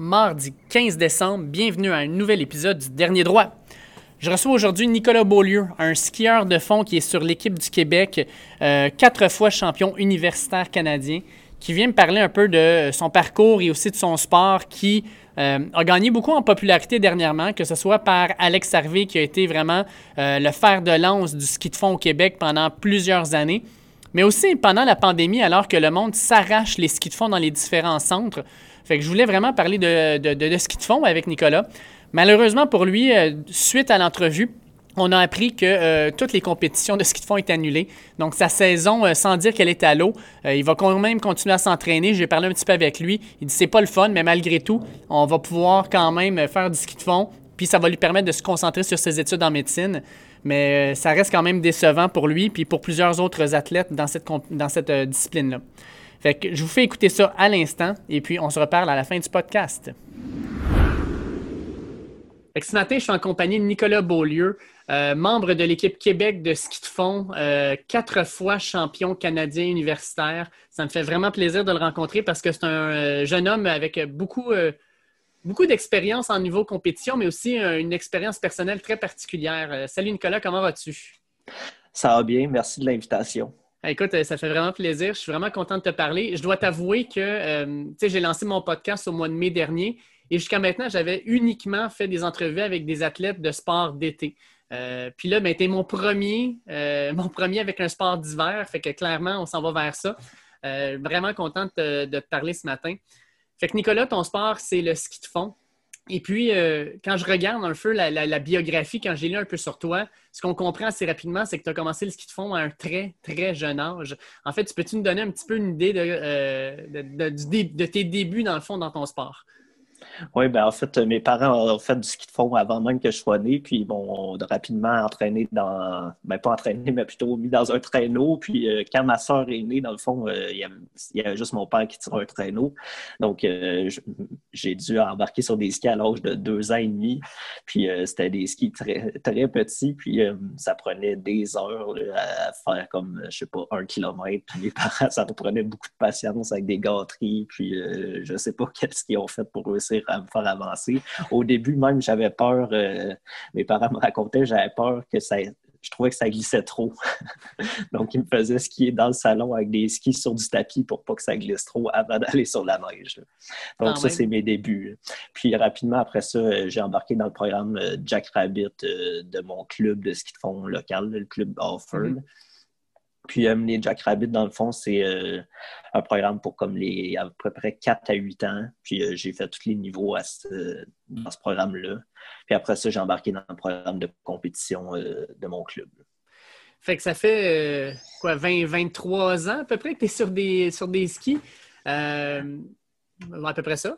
mardi 15 décembre. Bienvenue à un nouvel épisode du Dernier Droit. Je reçois aujourd'hui Nicolas Beaulieu, un skieur de fond qui est sur l'équipe du Québec, euh, quatre fois champion universitaire canadien, qui vient me parler un peu de son parcours et aussi de son sport qui euh, a gagné beaucoup en popularité dernièrement, que ce soit par Alex Harvey qui a été vraiment euh, le fer de lance du ski de fond au Québec pendant plusieurs années mais aussi pendant la pandémie, alors que le monde s'arrache les skis de fond dans les différents centres. Fait que je voulais vraiment parler de, de, ski de fond avec Nicolas. Malheureusement pour lui, euh, suite à l'entrevue, on a appris que euh, toutes les compétitions de ski de fond étaient annulées. Donc, sa saison, euh, sans dire qu'elle est à l'eau, il va quand même continuer à s'entraîner. J'ai parlé un petit peu avec lui. Il dit c'est pas le fun, mais malgré tout, on va pouvoir quand même faire du ski de fond. Puis ça va lui permettre de se concentrer sur ses études en médecine mais ça reste quand même décevant pour lui puis pour plusieurs autres athlètes dans cette, dans cette discipline-là. Fait que je vous fais écouter ça à l'instant et puis on se reparle à la fin du podcast. ce matin, je suis en compagnie de Nicolas Beaulieu, euh, membre de l'équipe Québec de ski de fond, quatre fois champion canadien universitaire. Ça me fait vraiment plaisir de le rencontrer parce que c'est un jeune homme avec beaucoup beaucoup d'expérience en niveau compétition, mais aussi euh, une expérience personnelle très particulière. Euh, salut Nicolas, comment vas-tu? Ça va bien, merci de l'invitation. Écoute, euh, ça fait vraiment plaisir. Je suis vraiment content de te parler. Je dois t'avouer que j'ai lancé mon podcast au mois de mai dernier et jusqu'à maintenant, j'avais uniquement fait des entrevues avec des athlètes de sport d'été. puis là, ben, tu es mon premier, mon premier avec un sport d'hiver. Fait que clairement, on s'en va vers ça. vraiment content de te parler ce matin. Fait que Nicolas, ton sport, c'est le ski de fond. Et puis, euh, quand je regarde un peu la, biographie, quand j'ai lu un peu sur toi, ce qu'on comprend assez rapidement, c'est que tu as commencé le ski de fond à un très, très jeune âge. En fait, tu peux-tu nous donner un petit peu une idée de, euh, de tes débuts, dans le fond, dans ton sport? Oui, ben en fait, mes parents ont fait du ski de fond avant même que je sois né, puis on a rapidement entraîné dans, ben pas entraîné, mais plutôt mis dans un traîneau. Puis euh, quand ma soeur est née, dans le fond, euh, il, y avait, juste mon père qui tirait un traîneau. Donc, euh, j'ai dû embarquer sur des skis à l'âge de deux ans et demi. Puis c'était des skis très, très petits, puis ça prenait des heures à faire comme, je sais pas, un kilomètre. Puis mes parents, ça prenait beaucoup de patience avec des gâteries, puis je sais pas qu'est-ce qu'ils ont fait pour à me faire avancer. Au début, même, j'avais peur, euh, mes parents me racontaient, j'avais peur que ça, je trouvais que ça glissait trop. Donc, ils me faisaient skier dans le salon avec des skis sur du tapis pour pas que ça glisse trop avant d'aller sur la neige. Donc, ça, c'est mes débuts. Puis, rapidement, après ça, euh, j'ai embarqué dans le programme euh, Jack Rabbit de mon club de ski de fond local, le club Offord. Mm-hmm. Puis euh, les Jack Rabbit, dans le fond, c'est euh, un programme pour comme les à peu près 4 à 8 ans. Puis euh, j'ai fait tous les niveaux dans ce programme-là. Puis après ça, j'ai embarqué dans un programme de compétition de mon club. Fait que ça fait quoi, 20, 23 ans à peu près que tu es sur des, sur des skis. à peu près ça?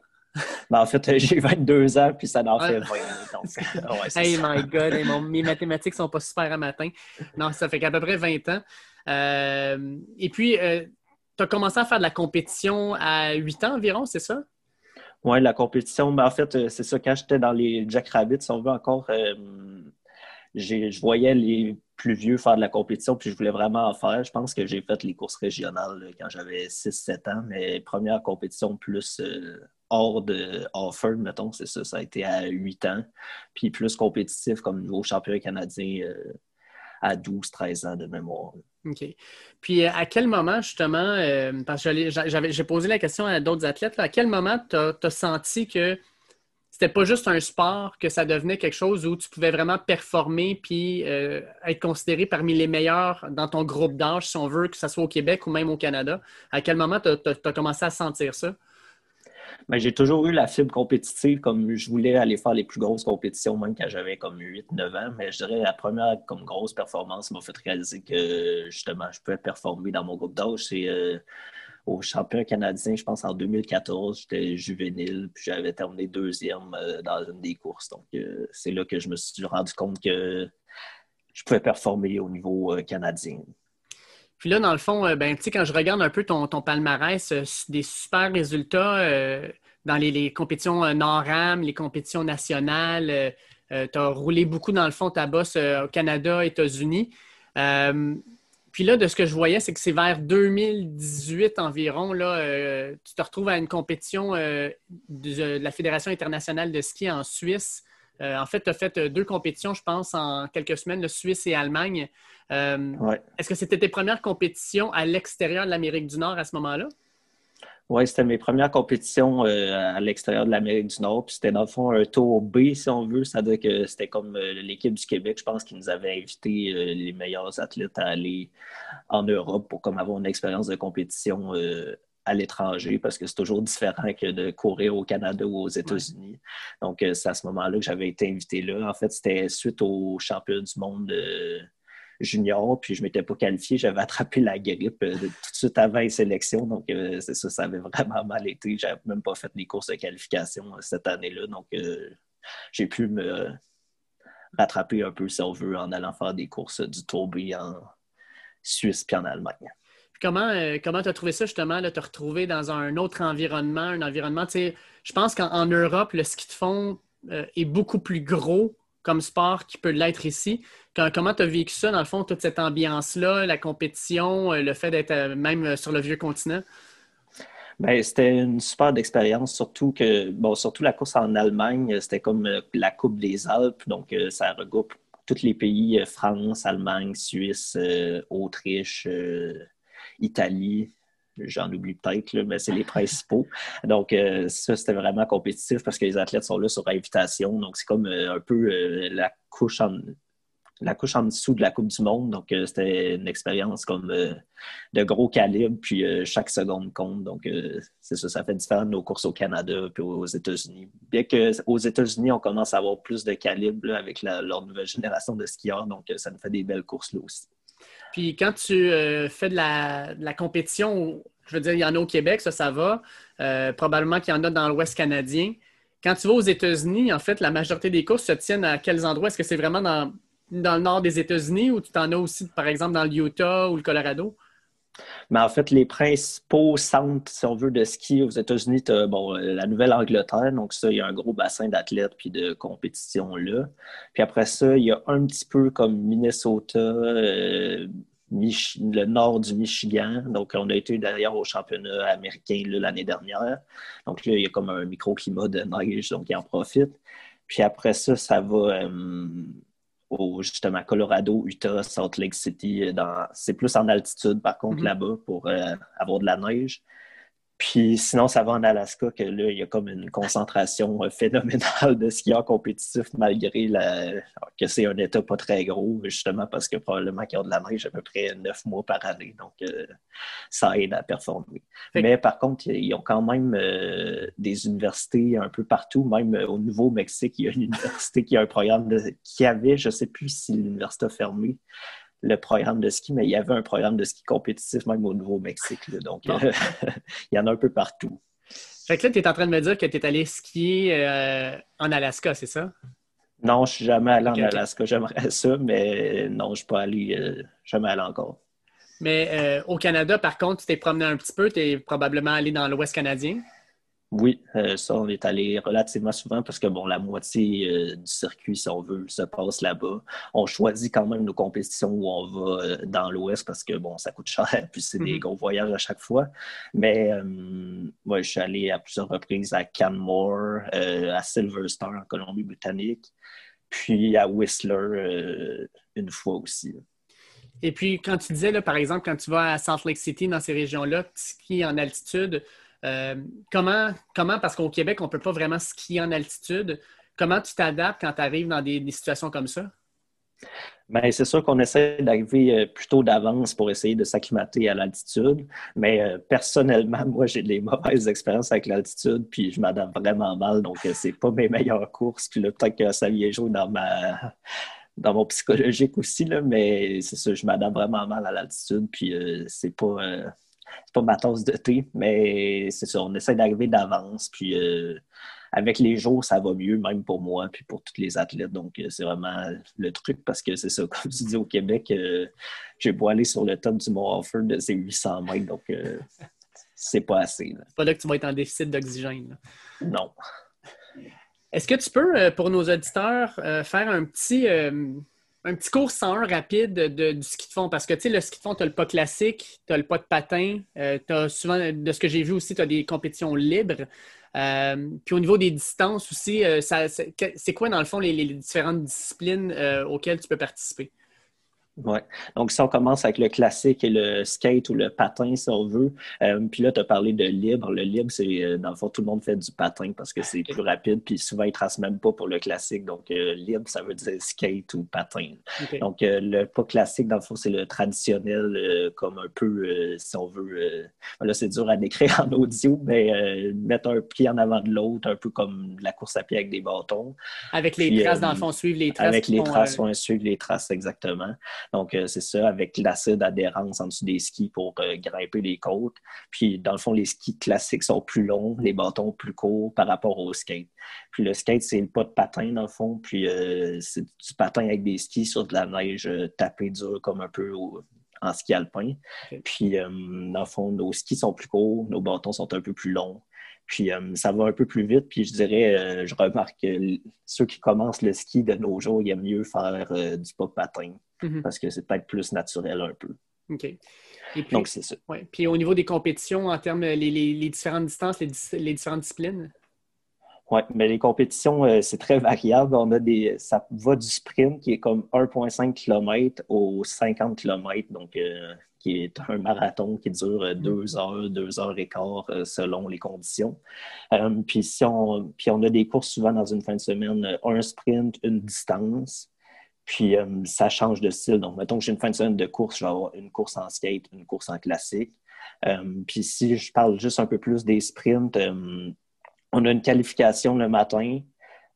En fait, j'ai 22 ans, puis ça en fait 20. hey my God, mes mathématiques sont pas super à matin. Non, ça fait qu'à peu près 20 ans. Euh, et puis, euh, tu as commencé à faire de la compétition à 8 ans environ, c'est ça? Oui, la compétition, ben, en fait, euh, c'est ça, quand j'étais dans les Jack Rabbits, si on veut encore, je voyais les plus vieux faire de la compétition, puis je voulais vraiment en faire. Je pense que j'ai fait les courses régionales quand j'avais 6-7 ans, mais première compétition plus hors de Offord, mettons, c'est ça, ça a été à 8 ans, puis plus compétitif comme nouveau champion canadien à 12-13 ans de mémoire. OK. Puis euh, à quel moment, justement, euh, parce que j'ai posé la question à d'autres athlètes, à quel moment tu as, senti que c'était pas juste un sport, que ça devenait quelque chose où tu pouvais vraiment performer puis euh, être considéré parmi les meilleurs dans ton groupe d'âge, si on veut, que ce soit au Québec ou même au Canada? À quel moment tu as, commencé à sentir ça? Mais j'ai toujours eu la fibre compétitive, comme je voulais aller faire les plus grosses compétitions, même quand j'avais comme 8-9 ans. Mais je dirais la première comme grosse performance m'a fait réaliser que justement, je pouvais performer dans mon groupe d'âge. C'est euh, au champion canadien, je pense en 2014, j'étais juvénile, puis j'avais terminé deuxième euh, dans une des courses. Donc, euh, c'est là que je me suis rendu compte que je pouvais performer au niveau canadien. Puis là, dans le fond, euh, ben, quand je regarde un peu ton, palmarès, euh, des super résultats euh, dans les, compétitions Nord-Am, les compétitions nationales, tu as roulé beaucoup, dans le fond, ta bosse au Canada, États-Unis. Puis là, de ce que je voyais, c'est que c'est vers 2018 environ, là, euh, tu te retrouves à une compétition euh, de, la Fédération internationale de ski en Suisse. Euh, en fait, tu as fait deux compétitions, je pense, en quelques semaines, le Suisse et Allemagne. Est-ce que c'était tes premières compétitions à l'extérieur de l'Amérique du Nord à ce moment-là? Oui, c'était mes premières compétitions euh, à l'extérieur de l'Amérique du Nord. Puis c'était dans le fond un tour B, si on veut. C'est-à-dire que c'était comme euh, l'équipe du Québec, je pense, qui nous avait invité euh, les meilleurs athlètes à aller en Europe pour comme avoir une expérience de compétition à l'étranger parce que c'est toujours différent que de courir au Canada ou aux États-Unis. Donc, c'est à ce moment-là que j'avais été invité là. En fait, c'était suite au championnat du monde junior, puis je m'étais pas qualifié. J'avais attrapé la grippe euh, tout de suite avant les. Donc, euh, c'est ça, ça avait vraiment mal été. Je n'avais même pas fait les courses de qualification euh, cette année-là. Donc, j'ai pu me rattraper un peu, si on veut, en allant faire des courses du tourbé en Suisse puis en Allemagne. Comment comment tu as trouvé ça justement, de te retrouver dans un autre environnement, un environnement, tu sais, je pense qu'en Europe, le ski de fond est beaucoup plus gros comme sport qui peut l'être ici. comment tu as vécu ça, dans le fond, toute cette ambiance-là, la compétition, euh, le fait d'être euh, même euh, sur le vieux continent? Bien, c'était une super expérience, surtout que, bon, surtout la course en Allemagne, c'était comme la Coupe des Alpes, donc ça regroupe tous les pays, France, Allemagne, Suisse, Autriche, Italie, j'en oublie peut-être, mais c'est les principaux. Donc, euh, ça, c'était vraiment compétitif parce que les athlètes sont là sur invitation. Donc, c'est comme euh, un peu euh, la couche en la couche en dessous de la Coupe du Monde. Donc, c'était une expérience comme de gros calibre, puis chaque seconde compte. Donc, c'est ça, ça fait différent de nos courses au Canada puis aux États-Unis. Bien qu'aux États-Unis, on commence à avoir plus de calibre avec leur nouvelle génération de skieurs. Donc, ça nous fait des belles courses là aussi. Puis quand tu euh, fais de la, compétition, je veux dire, il y en a au Québec, ça, ça va. Euh, probablement qu'il y en a dans l'Ouest canadien. Quand tu vas aux États-Unis, en fait, la majorité des courses se tiennent à quels endroits? Est-ce que c'est vraiment dans, dans, le nord des États-Unis ou tu t'en as aussi, par exemple, dans le Utah ou le Colorado? Mais en fait, les principaux centres, si on veut, de ski aux États-Unis, tu bon, la Nouvelle-Angleterre. Donc, ça, il y a un gros bassin d'athlètes puis de compétition là. Puis après ça, il y a un petit peu comme Minnesota, euh, le nord du Michigan. Donc, on a été d'ailleurs au championnat américain l'année dernière. Donc, là, il y a comme un microclimat de neige, donc il en profite. Puis après ça, ça va. Euh, justement Colorado, Utah, Salt Lake City. Euh, c'est plus en altitude, par contre, mm-hmm. là-bas, pour euh, avoir de la neige. Puis sinon, ça va en Alaska que là, il y a comme une concentration euh, phénoménale de skieurs compétitifs malgré que c'est un État pas très gros, justement parce que probablement qu'il y a de la neige à peu près neuf mois par année. Donc, euh, ça aide à performer. Mais par contre, ils ont quand même euh, des universités un peu partout, même au Nouveau-Mexique, il y a une université qui a un programme qui avait, je ne sais plus si l'université a fermé, le programme de ski, mais il y avait un programme de ski compétitif même au Nouveau-Mexique. Donc, euh, il y en a un peu partout. Fait que là, tu es en train de me dire que tu es allé skier euh, en Alaska, c'est ça? Non, je ne suis jamais allé en Alaska. J'aimerais ça, mais non, je ne suis pas allé, euh, jamais allé encore. Mais au Canada, par contre, tu t'es promené un petit peu, tu es probablement allé dans l'Ouest canadien? Oui, euh, ça, on est allé relativement souvent parce que, bon, la moitié euh, du circuit, si on veut, se passe là-bas. On choisit quand même nos compétitions où on va euh, dans l'Ouest parce que, bon, ça coûte cher, puis c'est des mhm. gros voyages à chaque fois. Mais, moi, je suis allé à plusieurs reprises à Canmore, à Silver Star en Colombie-Britannique, puis à Whistler une fois aussi. Et puis, quand tu disais, là, par exemple, quand tu vas à Salt Lake City, dans ces régions-là, es en altitude, euh, comment, comment, parce qu'au Québec, on ne peut pas vraiment skier en altitude, comment tu t'adaptes quand tu arrives dans des, situations comme ça? Bien, c'est sûr qu'on essaie d'arriver euh, plutôt d'avance pour essayer de s'acclimater à l'altitude. Mais euh, personnellement, moi, j'ai des mauvaises expériences avec l'altitude, puis je m'adapte vraiment mal. Donc, c'est pas mes meilleures courses. Puis là, peut-être que ça vient jouer dans ma dans mon psychologique aussi, mais c'est ça, je m'adapte vraiment mal à l'altitude, puis c'est pas c'est pas ma tasse de thé, mais c'est ça, on essaie d'arriver d'avance. Puis euh, avec les jours, ça va mieux, même pour moi, puis pour tous les athlètes. Donc, euh, c'est vraiment le truc parce que c'est ça, comme tu dis au Québec, euh, j'ai beau aller sur le top du Mont de ces 800 mètres, donc c'est pas assez. C'est pas là que tu vas être en déficit d'oxygène. Non. Est-ce que tu peux, pour nos auditeurs, faire un petit un petit cours 101 rapide de, du ski de fond. Parce que, tu sais, le ski de fond, tu as le pas classique, tu as le pas de patin. Euh, tu as souvent, de ce que j'ai vu aussi, tu as des compétitions libres. Euh, puis au niveau des distances aussi, euh, c'est quoi, dans le fond, les différentes disciplines auxquelles tu peux participer? Oui. Donc, si on commence avec le classique et le skate ou le patin, si on veut, euh, puis là, tu as parlé de libre. Le libre, c'est, euh, dans le fond, tout le monde fait du patin parce que c'est plus rapide, puis souvent, ils ne tracent même pas pour le classique. Donc, euh, libre, ça veut dire skate ou patin. Donc, le pas classique, dans le fond, c'est le traditionnel, comme un peu, si on veut, là, c'est dur à décrire en audio, mais mettre un pied en avant de l'autre, un peu comme la course à pied avec des bâtons. Avec les traces, dans le fond, suivre les traces. Avec les traces, suivre les traces, exactement. Donc, euh, c'est ça, avec l'acide d'adhérence en dessous des skis pour euh, grimper les côtes. Puis, dans le fond, les skis classiques sont plus longs, les bâtons plus courts par rapport au skate. Puis, le skate, c'est le pas de patin, dans le fond. Puis, euh, c'est du patin avec des skis sur de la neige tapée dur, comme un peu en ski alpin. Puis, dans le fond, nos skis sont plus courts, nos bâtons sont un peu plus longs. Puis ça va un peu plus vite. Puis je dirais, je remarque que ceux qui commencent le ski de nos jours, il y a mieux faire du pas de Mhm. parce que c'est peut-être plus naturel un peu. OK. Donc, c'est ça. Ouais. Puis au niveau des compétitions, en termes les, les, différentes distances, les, différentes disciplines? Oui, mais les compétitions, euh, c'est très variable. On a des, ça va du sprint qui est comme 1,5 km au 50 km, donc euh, qui est un marathon qui dure deux heures, deux heures et quart euh, selon les conditions. puis, si on, puis on a des courses souvent dans une fin de semaine, un sprint, une distance. Puis euh, ça change de style. Donc, mettons que j'ai une fin de semaine de course, je vais avoir une course en skate, une course en classique. Euh, puis si je parle juste un peu plus des sprints, euh, on a une qualification le matin.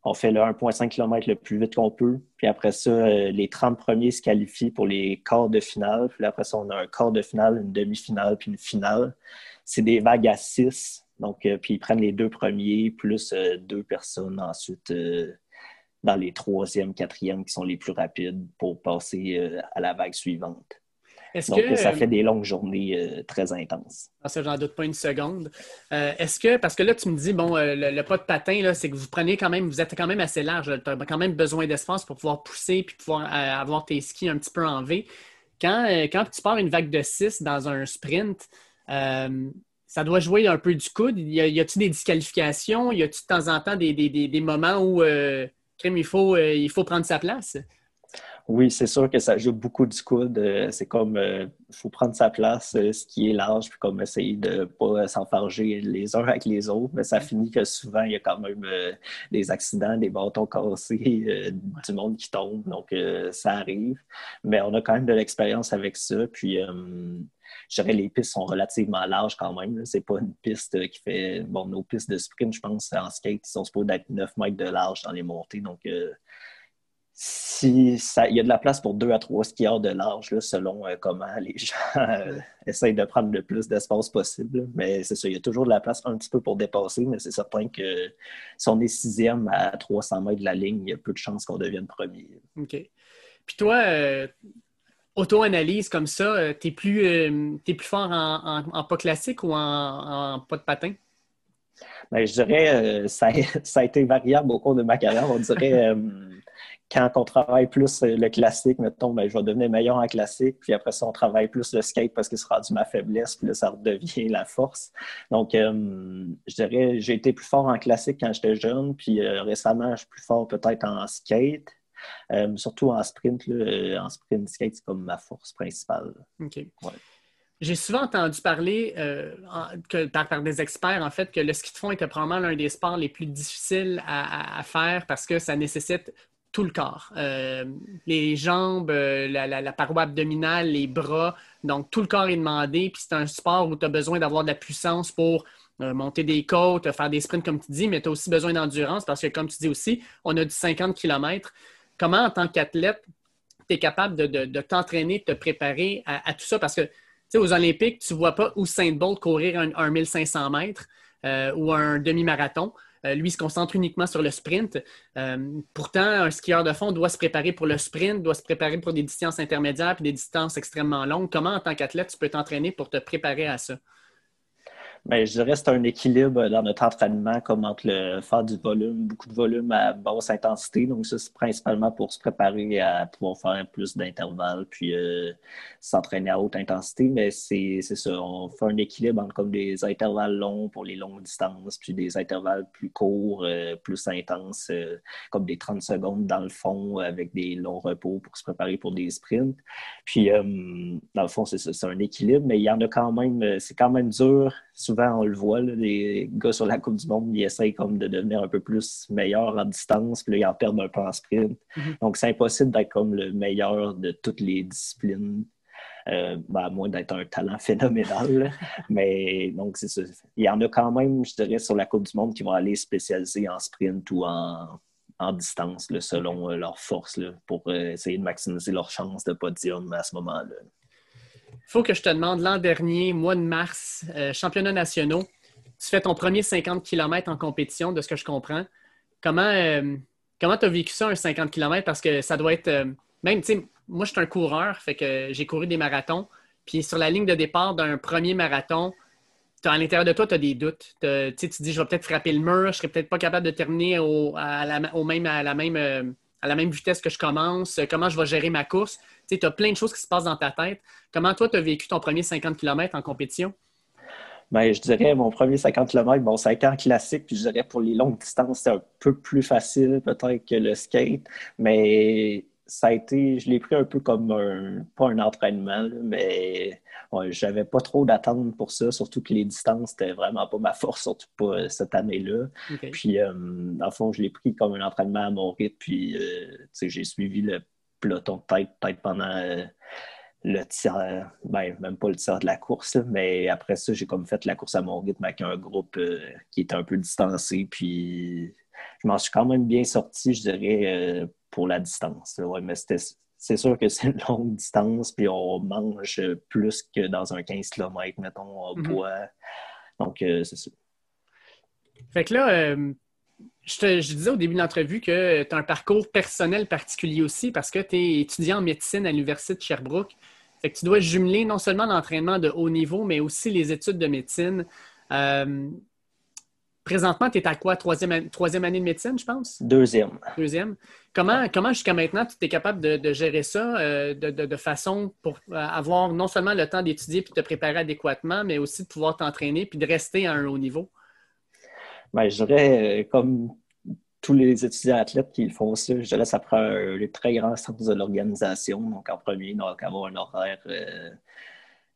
On fait le 1,5 km le plus vite qu'on peut. Puis après ça, les 30 premiers se qualifient pour les quarts de finale. Puis après ça, on a un quart de finale, une demi-finale, puis une finale. C'est des vagues à 6. Donc, puis ils prennent les deux premiers, plus deux personnes ensuite dans les troisièmes, quatrièmes qui sont les plus rapides pour passer euh, à la vague suivante. Donc, ça fait des longues journées euh, très intenses. Ah, ça, j'en doute pas une seconde. Euh, est-ce que, parce que là, tu me dis, bon, le, pas de patin, c'est que vous prenez quand même, vous êtes quand même assez large. Tu as quand même besoin d'espace pour pouvoir pousser puis pouvoir avoir tes skis un petit peu en V. Quand, quand tu pars une vague de 6 dans un sprint, ça doit jouer un peu du coude. Y a-t-il des disqualifications? Y a-t-il de temps en temps des, des moments où il faut, euh, il faut prendre sa place. Oui, c'est sûr que ça joue beaucoup du coude. Euh, c'est comme, il euh, faut prendre sa place, ce qui est large, puis comme essayer de ne pas s'enfarger les uns avec les autres. Mais ça finit que souvent, il y a quand même des accidents, des bâtons cassés, du monde qui tombe. Donc, ça arrive. Mais on a quand même de l'expérience avec ça. Puis, je dirais les pistes sont relativement larges quand même. C'est pas une piste qui fait. Bon, nos pistes de sprint, je pense, en skate, ils sont supposés d'être 9 mètres de large dans les montées. Donc, euh, si ça, il y a de la place pour deux à trois skieurs de large, là, selon euh, comment les gens euh, essayent de prendre le plus d'espace possible. Mais c'est ça, il y a toujours de la place un petit peu pour dépasser, mais c'est certain que si on est sixième à 300 mètres de la ligne, il y a peu de chances qu'on devienne premier. OK. Puis toi, auto-analyse comme ça, euh, tu es, plus, euh, plus fort en, pas classique ou en, pas de patin? Ben, je dirais euh, ça, ça, a été variable au cours de ma carrière. On dirait quand on travaille plus le classique, mettons, ben, je vais devenir meilleur en classique. Puis après ça, on travaille plus le skate parce que ce sera du ma faiblesse, puis là, ça redevient la force. Donc, je dirais, j'ai été plus fort en classique quand j'étais jeune, puis récemment, je suis plus fort peut-être en skate. Euh, surtout en sprint, euh, en sprint skate, c'est comme ma force principale. OK. J'ai souvent entendu parler euh, par, des experts, en fait, que le ski de fond était probablement l'un des sports les plus difficiles à, faire parce que ça nécessite tout le corps. les jambes, la, paroi abdominale, les bras. Donc, tout le corps est demandé. Puis c'est un sport où tu as besoin d'avoir de la puissance pour monter des côtes, faire des sprints, comme tu dis, mais tu as aussi besoin d'endurance parce que, comme tu dis aussi, on a du 50 km comment, en tant qu'athlète, tu es capable de, t'entraîner, de te préparer à, tout ça? Parce que, tu sais, aux Olympiques, tu ne vois pas Usain Bolt courir un, 1500 mètres euh, ou un demi-marathon. Euh, lui, il se concentre uniquement sur le sprint. Euh, pourtant, un skieur de fond doit se préparer pour le sprint, doit se préparer pour des distances intermédiaires et des distances extrêmement longues. Comment, en tant qu'athlète, tu peux t'entraîner pour te préparer à ça? Ben, je dirais c'est un équilibre dans notre entraînement, comme entre le faire du volume, beaucoup de volume à basse intensité. Donc, ça, c'est principalement pour se préparer à pouvoir faire plus d'intervalles, puis euh, s'entraîner à haute intensité. Mais c'est ça, on fait un équilibre entre comme des intervalles longs pour les longues distances, puis des intervalles plus courts, euh, plus intenses, euh, comme des 30 secondes dans le fond, avec des longs repos pour se préparer pour des sprints. Puis, dans le fond, c'est un équilibre, mais il y en a quand même, c'est quand même dur souvent, on le voit, les gars sur la Coupe du Monde, ils essayent comme de devenir un peu plus meilleurs en distance, puis là, ils en perdent un peu en sprint. Mm-hmm. Donc, c'est impossible d'être comme le meilleur de toutes les disciplines. Euh, ben, à moins d'être un talent phénoménal. Mais donc, c'est ça. Il y en a quand même, je dirais, sur la Coupe du Monde qui vont aller spécialiser en sprint ou en, distance, selon euh, leur force, pour euh, essayer de maximiser leur chance de podium à ce moment-là faut que je te demande, l'an dernier, mois de mars, euh, championnat nationaux, tu fais ton premier 50 km en compétition, de ce que je comprends. Comment euh, tu as vécu ça, un 50 km? Parce que ça doit être. Euh, même, tu sais, moi, je suis un coureur, fait que j'ai couru des marathons. Puis sur la ligne de départ d'un premier marathon, à l'intérieur de toi, tu as des doutes. tu te dis, je vais peut-être frapper le mur, je serai peut-être pas capable de terminer au même, à la même à la même vitesse que je commence, comment je vais gérer ma course? Tu as plein de choses qui se passent dans ta tête. Comment toi, tu as vécu ton premier 50 km en compétition? Bien, je dirais mon premier 50 km, bon, 5 ans classique, puis je dirais pour les longues distances, c'est un peu plus facile peut-être que le skate, mais ça a été, je l'ai pris un peu comme un, pas un entraînement, mais ouais, j'avais pas trop d'attente pour ça, surtout que les distances, c'était vraiment pas ma force, surtout pas euh, cette année-là. Puis, euh, dans le fond, je l'ai pris comme un entraînement à mon rythme, puis, euh, j'ai suivi le peloton de tête peut-être pendant le tir, ben, même pas le tir de la course, mais après ça, j'ai comme fait la course à mon rythme avec un groupe qui était un peu distancé, puis je m'en suis quand même bien sorti, je dirais, pour la distance. Ouais, mais c'est sûr que c'est une longue distance, puis on mange plus que dans un 15 km, mettons, on boit. Donc, euh, c'est ça. Fait que là, euh, je, te, disais au début de l'entrevue que tu as un parcours personnel particulier aussi parce que tu es étudiant en médecine à l'Université de Sherbrooke. Fait que tu dois jumeler non seulement l'entraînement de haut niveau, mais aussi les études de médecine. Euh, Présentement, tu es à quoi? Troisième, troisième année de médecine, je pense? Deuxième. Deuxième. Comment, comment jusqu'à maintenant, tu es capable de, gérer ça euh, de, façon pour euh, avoir non seulement le temps d'étudier puis de te préparer adéquatement, mais aussi de pouvoir t'entraîner puis de rester à un haut niveau? Bien, je dirais, euh, comme tous les étudiants athlètes qui font ça, je dirais ça prend un, très grand sens de l'organisation. Donc, en premier, donc avoir un horaire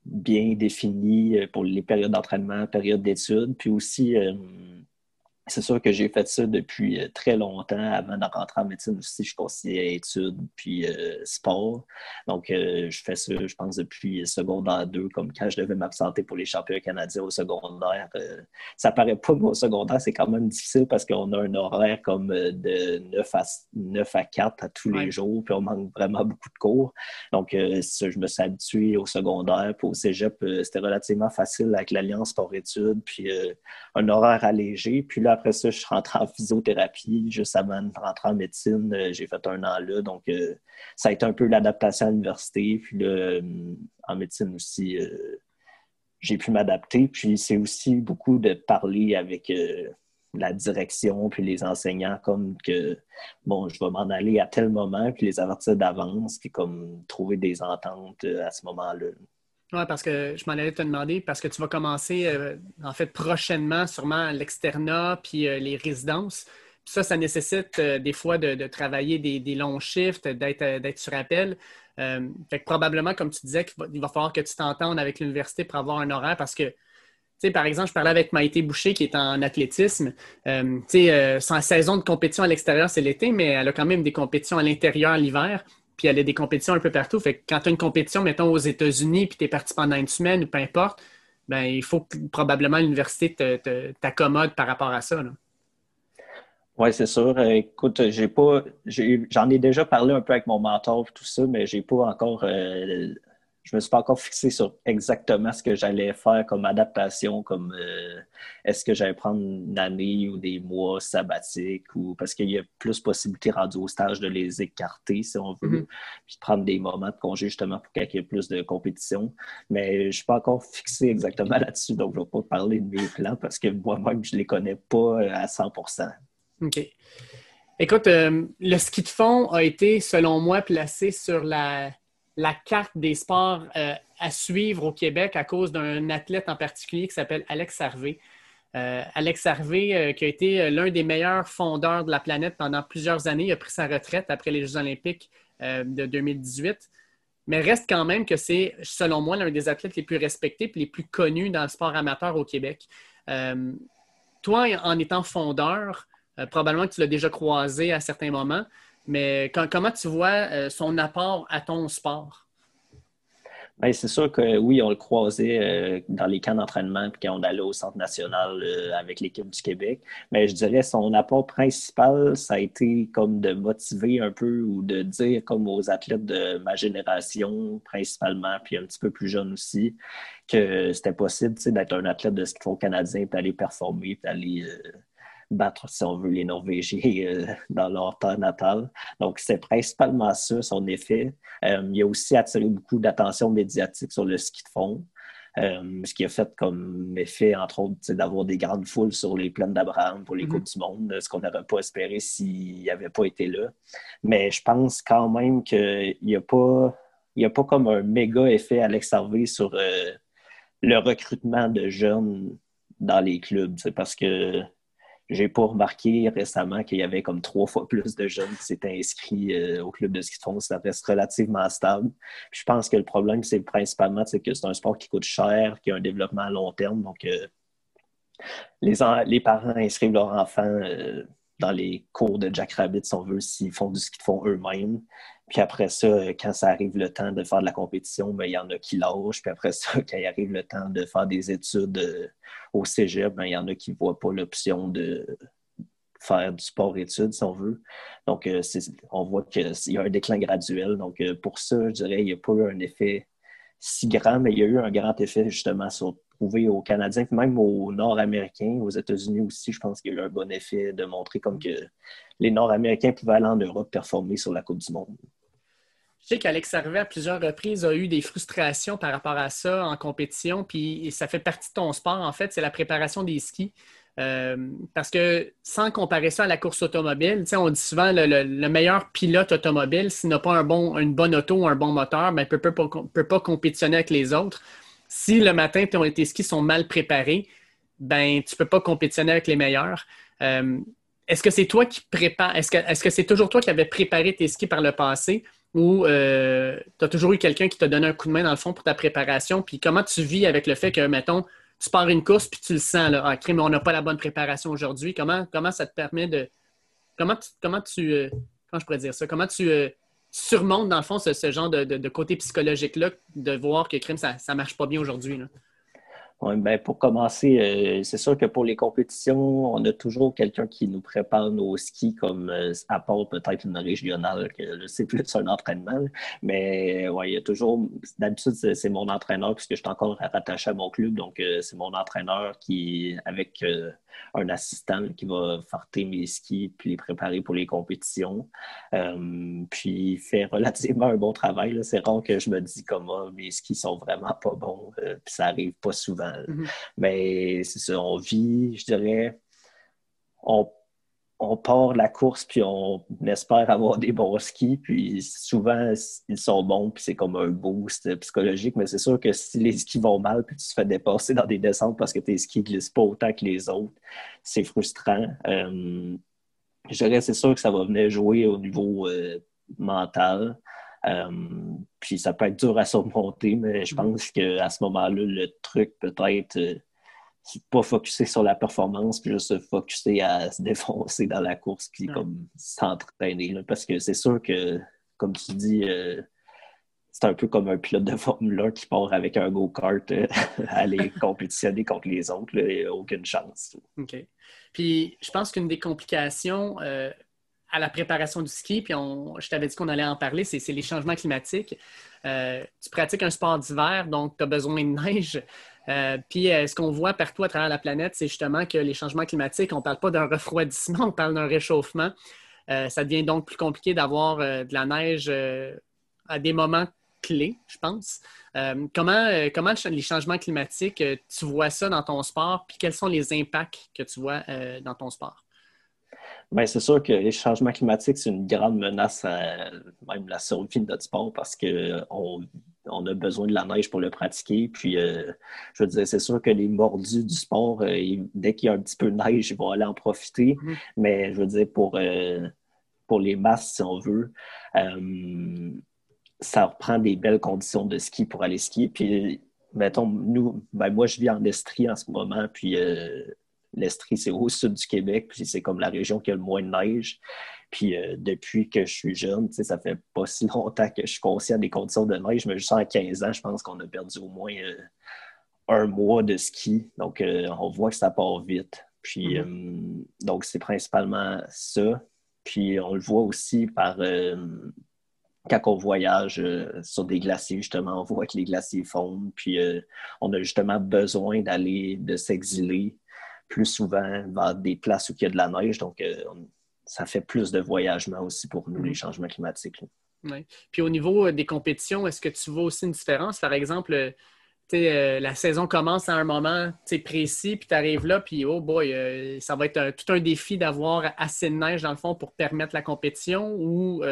bien défini pour les périodes d'entraînement, périodes d'études, puis aussi c'est sûr que j'ai fait ça depuis euh, très longtemps. Avant de rentrer en médecine aussi, je conciliais études puis euh, sport. Donc, euh, je fais ça, je pense, depuis secondaire 2, comme quand je devais m'absenter pour les championnats canadiens au secondaire. ça paraît pas, mais au secondaire, c'est quand même difficile parce qu'on a un horaire comme de 9 à, 9 à 4 à tous les jours, puis on manque vraiment beaucoup de cours. Donc, je me suis habitué au secondaire. Puis au cégep, c'était relativement facile avec l'Alliance sport-études, puis un horaire allégé. Puis là, après ça, je suis rentré en physiothérapie. Juste avant de rentrer en médecine, euh, j'ai fait un an là. Donc, euh, ça a été un peu l'adaptation à l'université. Puis là, euh, en médecine aussi, j'ai pu m'adapter. Puis c'est aussi beaucoup de parler avec la direction puis les enseignants comme que bon je vais m'en aller à tel moment puis les avertir d'avance puis comme trouver des ententes à ce moment-là. Oui, parce que je m'en allais te demander, parce que tu vas commencer, euh, en fait, prochainement, sûrement l'externat, puis euh, les résidences. ça, ça nécessite euh, des fois de, travailler des, longs shifts, d'être sur appel. fait que probablement, comme tu disais, il va, falloir que tu t'entendes avec l'université pour avoir un horaire parce que, tu sais, par exemple, je parlais avec Maïté Boucher qui est en athlétisme. tu sais, sa saison de compétition à l'extérieur, c'est l'été, mais elle a quand même des compétitions à l'intérieur l'hiver puis elle a des compétitions un peu partout. Fait que quand tu as une compétition, mettons, aux États-Unis, puis tu es parti pendant une semaine ou peu importe, ben, il faut que probablement l'université t'accommode par rapport à ça. Oui, c'est sûr. Écoute, j'ai pas j'en ai, déjà parlé un peu avec mon mentor tout ça, mais j'ai pas encore euh, je me suis pas encore fixé sur exactement ce que j'allais faire comme adaptation, comme euh, est-ce que j'allais prendre une année ou des mois sabbatiques ou parce qu'il y a plus possibilité rendu au stage de les écarter si on veut, mm-hmm. puis de prendre des moments de congé justement pour qu'il y ait plus de compétition. Mais je suis pas encore fixé exactement là-dessus, donc je ne vais pas parler de mes plans parce que moi-même je les connais pas à 100% OK. Écoute, euh, le ski de fond a été, selon moi, placé sur la la carte des sports euh, à suivre au Québec à cause d'un athlète en particulier qui s'appelle Alex Harvey. Euh, Alex Harvey, euh, qui a été l'un des meilleurs fondeurs de la planète pendant plusieurs années, il a pris sa retraite après les Jeux olympiques de 2018. Mais reste quand même que c'est, selon moi, l'un des athlètes les plus respectés et les plus connus dans le sport amateur au Québec. toi, en étant fondeur, probablement que tu l'as déjà croisé à certains moments. Mais comment tu vois euh, son apport à ton sport? Ben, c'est sûr que oui, on le croisait euh, dans les camps d'entraînement puis quand on allait au Centre national euh, avec l'équipe du Québec. Mais je dirais son apport principal, ça a été comme de motiver un peu ou de dire comme aux athlètes de ma génération principalement, puis un petit peu plus jeunes aussi, que c'était possible d'être un athlète de ski canadien, d'aller performer, d'aller battre, si on veut, les Norvégiens euh, dans leur terre natale. Donc, c'est principalement ça, son effet. Euh, il a aussi attiré beaucoup d'attention médiatique sur le ski de fond. Euh, ce qui a fait comme effet, entre autres, d'avoir des grandes foules sur les plaines d'Abraham pour les mm-hmm. Coupes du Monde, ce qu'on n'aurait pas espéré s'il n'avait pas été là. Mais je pense quand même qu'il n'y a pas il a pas comme un méga effet Alex Harvey sur le recrutement de jeunes dans les clubs. C'est parce que j'ai pas remarqué récemment qu'il y avait comme trois fois plus de jeunes qui s'étaient inscrits euh, au club de ski de fond. Ça reste relativement stable. je pense que le problème, c'est principalement que c'est un sport qui coûte cher, qui a un développement à long terme. Donc, euh, les, les, parents inscrivent leurs enfants euh, dans les cours de Jack Rabbit, si on veut, s'ils font du ski de fond eux-mêmes. Puis après ça, quand ça arrive le temps de faire de la compétition, ben, il y en a qui lâchent. Puis après ça, quand il arrive le temps de faire des études euh, au cégep, ben, il y en a qui ne voient pas l'option de faire du sport-études, si on veut. Donc, euh, on voit qu'il y a un déclin graduel. Donc, euh, pour ça, je dirais, il n'y a pas eu un effet si grand, mais il y a eu un grand effet justement sur aux Canadiens, même aux Nord-Américains, aux États-Unis aussi, je pense qu'il y a eu un bon effet de montrer comme que les Nord-Américains pouvaient aller en Europe performer sur la Coupe du Monde. Je sais qu'Alex Harvey, à plusieurs reprises, a eu des frustrations par rapport à ça en compétition, puis ça fait partie de ton sport, en fait, c'est la préparation des skis. Euh, parce que sans comparer ça à la course automobile, on dit souvent le, le, meilleur pilote automobile, s'il n'a pas une bonne auto ou un bon moteur, ben, ne peut, pas compétitionner avec les autres. Si le matin, tes skis sont mal préparés, ben, tu ne peux pas compétitionner avec les meilleurs. Euh, est-ce que c'est toi qui prépare, est-ce que, est-ce que c'est toujours toi qui avais préparé tes skis par le passé ou euh, tu as toujours eu quelqu'un qui t'a donné un coup de main dans le fond pour ta préparation? Puis comment tu vis avec le fait que, mettons, tu pars une course puis tu le sens, là, ah, mais on n'a pas la bonne préparation aujourd'hui. Comment, comment ça te permet de. Comment tu. Comment tu euh, comment je pourrais dire ça? Comment tu euh, surmontes, dans le fond, ce, genre de, côté psychologique-là, de voir que crime, ça ne marche pas bien aujourd'hui? ben pour commencer, euh, c'est sûr que pour les compétitions, on a toujours quelqu'un qui nous prépare nos skis, comme euh, à part peut-être une régionale, que c'est plus un entraînement. Mais ouais, il y a toujours. D'habitude, c'est mon entraîneur, puisque je suis encore rattaché à mon club. Donc, euh, c'est mon entraîneur qui, avec un assistant qui va farter mes skis puis les préparer pour les compétitions. Euh, puis il fait relativement un bon travail. C'est rare que je me dis comme ah, mes skis sont vraiment pas bons. Euh, puis ça arrive pas souvent. Mm-hmm. Mais c'est ça, on vit, je dirais, on on part la course, puis on espère avoir des bons skis, puis souvent, ils sont bons, puis c'est comme un boost psychologique, mais c'est sûr que si les skis vont mal, puis tu te fais dépasser dans des descentes parce que tes skis glissent pas autant que les autres, c'est frustrant. Euh, je dirais, c'est sûr que ça va venir jouer au niveau euh, mental. Euh, puis ça peut être dur à surmonter, mais je mm-hmm. pense qu'à ce moment-là, le truc peut-être pas focuser sur la performance, puis juste se à se défoncer dans la course, puis comme s'entraîner. Parce que c'est sûr que, comme tu dis, euh, c'est un peu comme un pilote de Formule 1 qui part avec un go-kart euh, aller compétitionner contre les autres. il a aucune chance. OK. Puis je pense qu'une des complications euh, à la préparation du ski, puis on, je t'avais dit qu'on allait en parler, c'est les changements climatiques. tu pratiques un sport d'hiver, donc tu as besoin de neige. Puis ce qu'on voit partout à travers la planète, c'est justement que les changements climatiques, on ne parle pas d'un refroidissement, on parle d'un réchauffement. ça devient donc plus compliqué d'avoir de la neige à des moments clés, je pense. comment, comment les changements climatiques, tu vois ça dans ton sport, puis quels sont les impacts que tu vois dans ton sport? Bien, c'est sûr que les changements climatiques, c'est une grande menace à même la survie de notre sport parce qu'on on a besoin de la neige pour le pratiquer. Puis, euh, je veux dire, c'est sûr que les mordus du sport, euh, dès qu'il y a un petit peu de neige, ils vont aller en profiter. Mm-hmm. Mais je veux dire, pour, euh, pour les masses, si on veut, ça reprend des belles conditions de ski pour aller skier. Puis, mettons, nous, ben, moi, je vis en Estrie en ce moment. Puis, L'Estrie, c'est au sud du Québec, puis c'est comme la région qui a le moins de neige. Puis euh, depuis que je suis jeune, ça fait pas si longtemps que je suis conscient des conditions de neige, mais juste en 15 ans, je pense qu'on a perdu au moins euh, un mois de ski. Donc, euh, on voit que ça part vite. Puis, mm-hmm. donc, c'est principalement ça. Puis, on le voit aussi par quand on voyage sur des glaciers, justement, on voit que les glaciers fondent. Puis, on a justement besoin d'aller, de s'exiler plus souvent vers des places où il y a de la neige. Donc, euh, ça fait plus de voyagement aussi pour nous, les changements climatiques. Puis au niveau euh, des compétitions, est-ce que tu vois aussi une différence? Par exemple, euh, la saison commence à un moment précis, puis tu arrives là, puis oh boy, ça va être tout un défi d'avoir assez de neige dans le fond pour permettre la compétition ou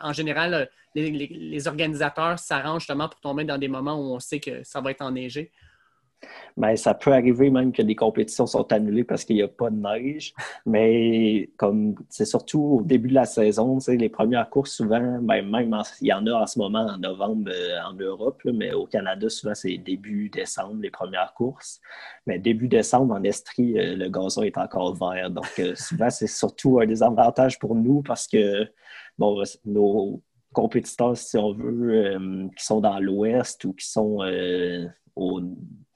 en général, les organisateurs s'arrangent justement pour tomber dans des moments où on sait que ça va être enneigé? Ben, ça peut arriver même que des compétitions sont annulées parce qu'il n'y a pas de neige. Mais comme c'est surtout au début de la saison, les premières courses, souvent, ben, même il y en a en ce moment en novembre euh, en Europe, mais au Canada, souvent, c'est début décembre, les premières courses. Mais début décembre, en Estrie, euh, le gazon est encore vert. Donc, euh, souvent, c'est surtout un désavantage pour nous parce que bon, nos compétiteurs, si on veut, qui sont dans l'Ouest ou qui sont au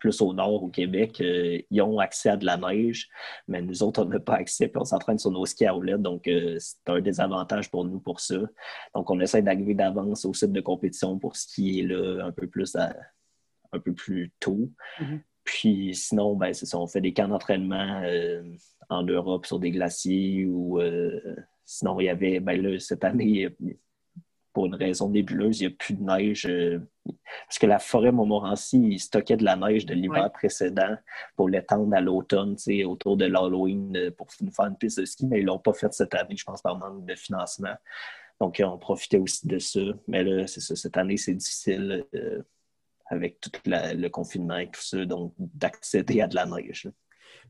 plus au nord, au Québec, euh, ils ont accès à de la neige, mais nous autres, on n'a pas accès, puis on s'entraîne sur nos skis à roulettes, donc euh, c'est un désavantage pour nous pour ça. Donc, on essaie d'arriver d'avance au site de compétition pour skier là un peu plus, un peu plus tôt. Mm-hmm. Puis sinon, ben, c'est ça, on fait des camps d'entraînement euh, en Europe sur des glaciers ou sinon, il y avait, ben là, cette année, pour une raison nébuleuse, il n'y a plus de neige. Euh, parce que la forêt Montmorency, stockait de la neige de l'hiver précédent pour l'étendre à l'automne, autour de l'Halloween, euh, pour nous faire une piste de ski, mais ils ne l'ont pas fait cette année, je pense, par manque de financement. Donc, on profitait aussi de ça. Mais là, c'est ça, cette année, c'est difficile euh, avec tout le confinement et tout ça, donc d'accéder à de la neige.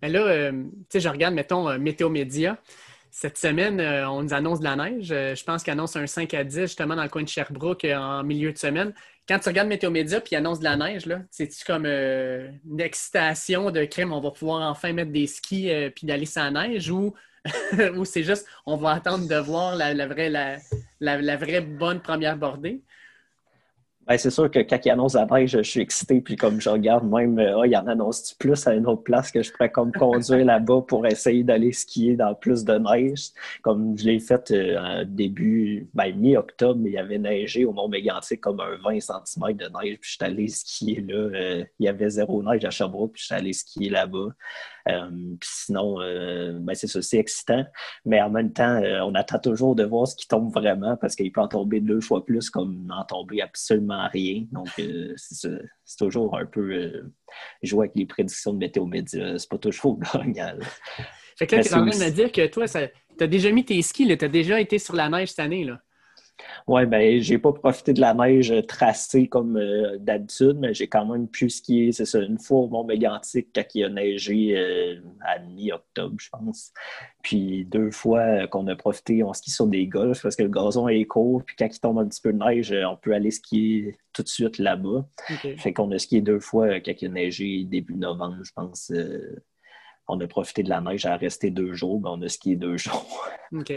Mais là, tu sais, je regarde, mettons, Météo Média. Cette semaine, euh, on nous annonce de la neige. Euh, je pense qu'ils annoncent un 5 à 10 justement dans le coin de Sherbrooke euh, en milieu de semaine. Quand tu regardes Météo Média puis ils annoncent de la neige, c'est-tu comme une excitation de crème, on va pouvoir enfin mettre des skis puis d'aller sans neige ou, ou c'est juste on va attendre de voir la, vraie, la vraie bonne première bordée? Ben, c'est sûr que quand il annonce la neige, je suis excité. Puis comme je regarde même, euh, ah, il en annonce plus à une autre place que je pourrais comme conduire là-bas pour essayer d'aller skier dans plus de neige? Comme je l'ai fait euh, début, ben, mi-octobre, il y avait neigé au Mont Mégantic comme un 20 cm de neige. Puis je suis allé skier là. Euh, il y avait zéro neige à Sherbrooke, puis je suis allé skier là-bas. Euh, sinon, ben c'est ça, c'est excitant. Mais en même temps, on attend toujours de voir ce qui tombe vraiment parce qu'il peut en tomber deux fois plus comme n'en tomber absolument rien. Donc, c'est toujours un peu jouer avec les prédictions de météo média. C'est pas toujours gagnant. Fait que là, tu es en train de me dire que toi, tu as déjà mis tes skis, tu as déjà été sur la neige cette année. Là. Oui, ben j'ai pas profité de la neige tracée comme euh, d'habitude, mais j'ai quand même pu skier, c'est ça, une fois au Mont Mégantic quand il a neigé euh, à mi-octobre, je pense. Puis deux fois euh, qu'on a profité, on skie sur des golfs parce que le gazon est court, puis quand il tombe un petit peu de neige, on peut aller skier tout de suite là-bas. Fait qu'on a skié deux fois quand il a neigé début novembre, je pense. on a profité de la neige à rester deux jours, mais on a skié deux jours. OK.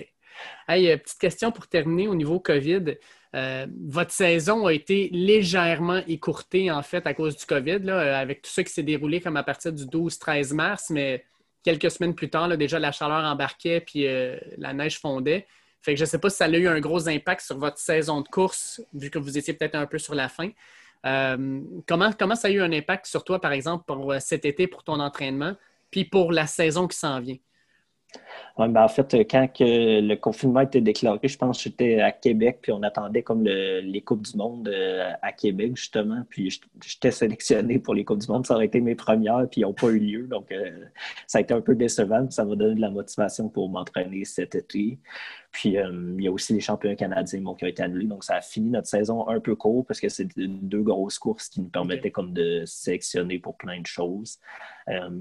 Hey, euh, petite question pour terminer au niveau COVID. Euh, votre saison a été légèrement écourtée, en fait, à cause du COVID, euh, avec tout ça qui s'est déroulé comme à partir du 12-13 mars, mais quelques semaines plus tard, déjà, la chaleur embarquait puis la neige fondait. Fait que je ne sais pas si ça a eu un gros impact sur votre saison de course, vu que vous étiez peut-être un peu sur la fin. Comment ça a eu un impact sur toi, par exemple, pour cet été, pour ton entraînement, puis pour la saison qui s'en vient? Ben, en fait, quand le confinement été déclaré, je pense que j'étais à Québec, puis on attendait comme les Coupes du Monde euh, à Québec, justement. Puis j'étais sélectionné pour les Coupes du Monde. Ça aurait été mes premières, puis ils n'ont pas eu lieu. Donc, euh, ça a été un peu décevant. Ça m'a donné de la motivation pour m'entraîner cet été. Puis, euh, il y a aussi les championnats canadiens qui ont été annulés. Donc, ça a fini notre saison un peu court parce que c'est deux grosses courses qui nous permettaient comme de sélectionner pour plein de choses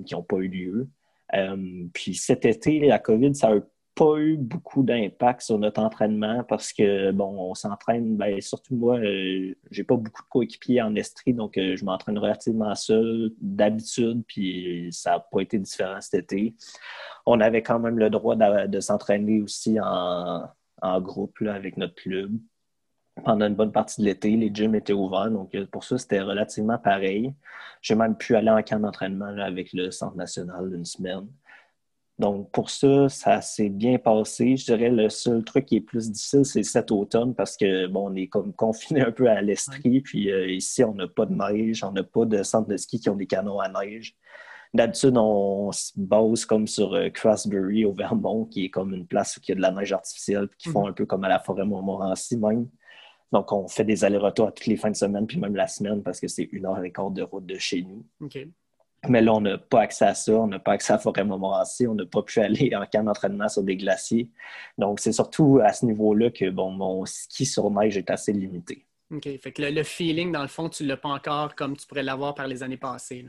qui n'ont pas eu lieu. Euh, puis cet été, la COVID, ça n'a pas eu beaucoup d'impact sur notre entraînement parce que, bon, on s'entraîne, ben, surtout moi, euh, j'ai pas beaucoup de coéquipiers en Estrie, donc euh, je m'entraîne relativement seul d'habitude, puis ça n'a pas été différent cet été. On avait quand même le droit de, s'entraîner aussi en, groupe avec notre club pendant une bonne partie de l'été. Les gyms étaient ouverts, donc pour ça, c'était relativement pareil. J'ai même pu aller en camp d'entraînement avec le Centre national d'une semaine. Donc, pour ça, ça s'est bien passé. Je dirais le seul truc qui est plus difficile, c'est cet automne parce que, bon, on est comme confiné un peu à l'Estrie. Puis euh, ici, on n'a pas de neige, on n'a pas de centre de ski qui ont des canons à neige. D'habitude, on se base comme sur euh, Crosbury au Vermont, qui est comme une place où il y a de la neige artificielle, puis qui font mhm. un peu comme à la forêt Montmorency même. Donc, on fait des allers-retours toutes les fins de semaine, puis même la semaine, parce que c'est une heure et quart de route de chez nous. Mais là, on n'a pas accès à ça, on n'a pas accès à Forêt Montmorency, on n'a pas pu aller en camp d'entraînement sur des glaciers. Donc, c'est surtout à ce niveau-là que bon, mon ski sur neige est assez limité. OK. Fait que le, feeling, dans le fond, tu ne l'as pas encore comme tu pourrais l'avoir par les années passées.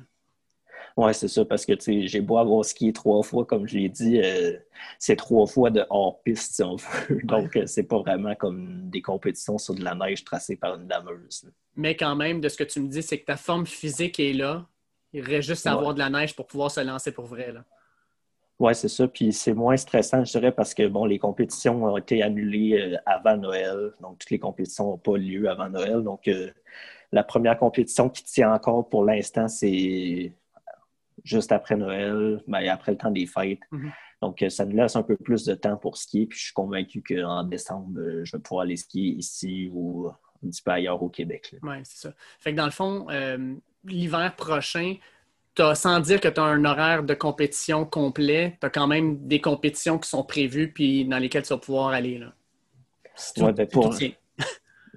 Oui, c'est ça, parce que j'ai beau avoir skié trois fois, comme je l'ai dit, euh, c'est trois fois de hors-piste, si on veut. Donc, euh, c'est pas vraiment comme des compétitions sur de la neige tracée par une dameuse. Mais quand même, de ce que tu me dis, c'est que ta forme physique est là. Il reste juste à avoir de la neige pour pouvoir se lancer pour vrai. Oui, c'est ça. Puis c'est moins stressant, je dirais, parce que bon, les compétitions ont été annulées euh, avant Noël. Donc, toutes les compétitions n'ont pas lieu avant Noël. Donc, la première compétition qui tient encore pour l'instant, c'est juste après Noël, ben, après le temps des fêtes. Mhm. Donc, euh, ça nous laisse un peu plus de temps pour skier. Puis, je suis convaincu qu'en décembre, euh, je vais pouvoir aller skier ici ou un petit peu ailleurs au Québec. Oui, c'est ça. Fait que dans le fond, euh, l'hiver prochain, as, sans dire que tu as un horaire de compétition complet, tu as quand même des compétitions qui sont prévues puis dans lesquelles tu vas pouvoir aller. Là. Ben, pour,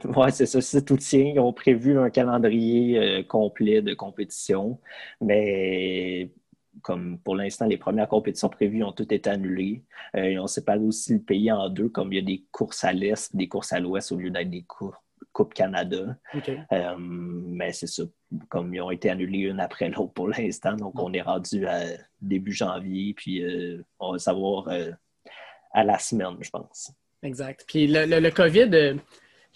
oui, c'est ça. C'est tout tient. Ils ont prévu un calendrier euh, complet de compétition, mais comme pour l'instant, les premières compétitions prévues ont toutes été annulées. Euh, on séparé aussi le pays en deux, comme il y a des courses à l'est, des courses à l'ouest au lieu d'être des Coupes Canada. Euh, mais c'est ça, comme ils ont été annulés une après l'autre pour l'instant, donc on est rendu à début janvier, puis on va savoir à la semaine, je pense. Exact. Puis le, le COVID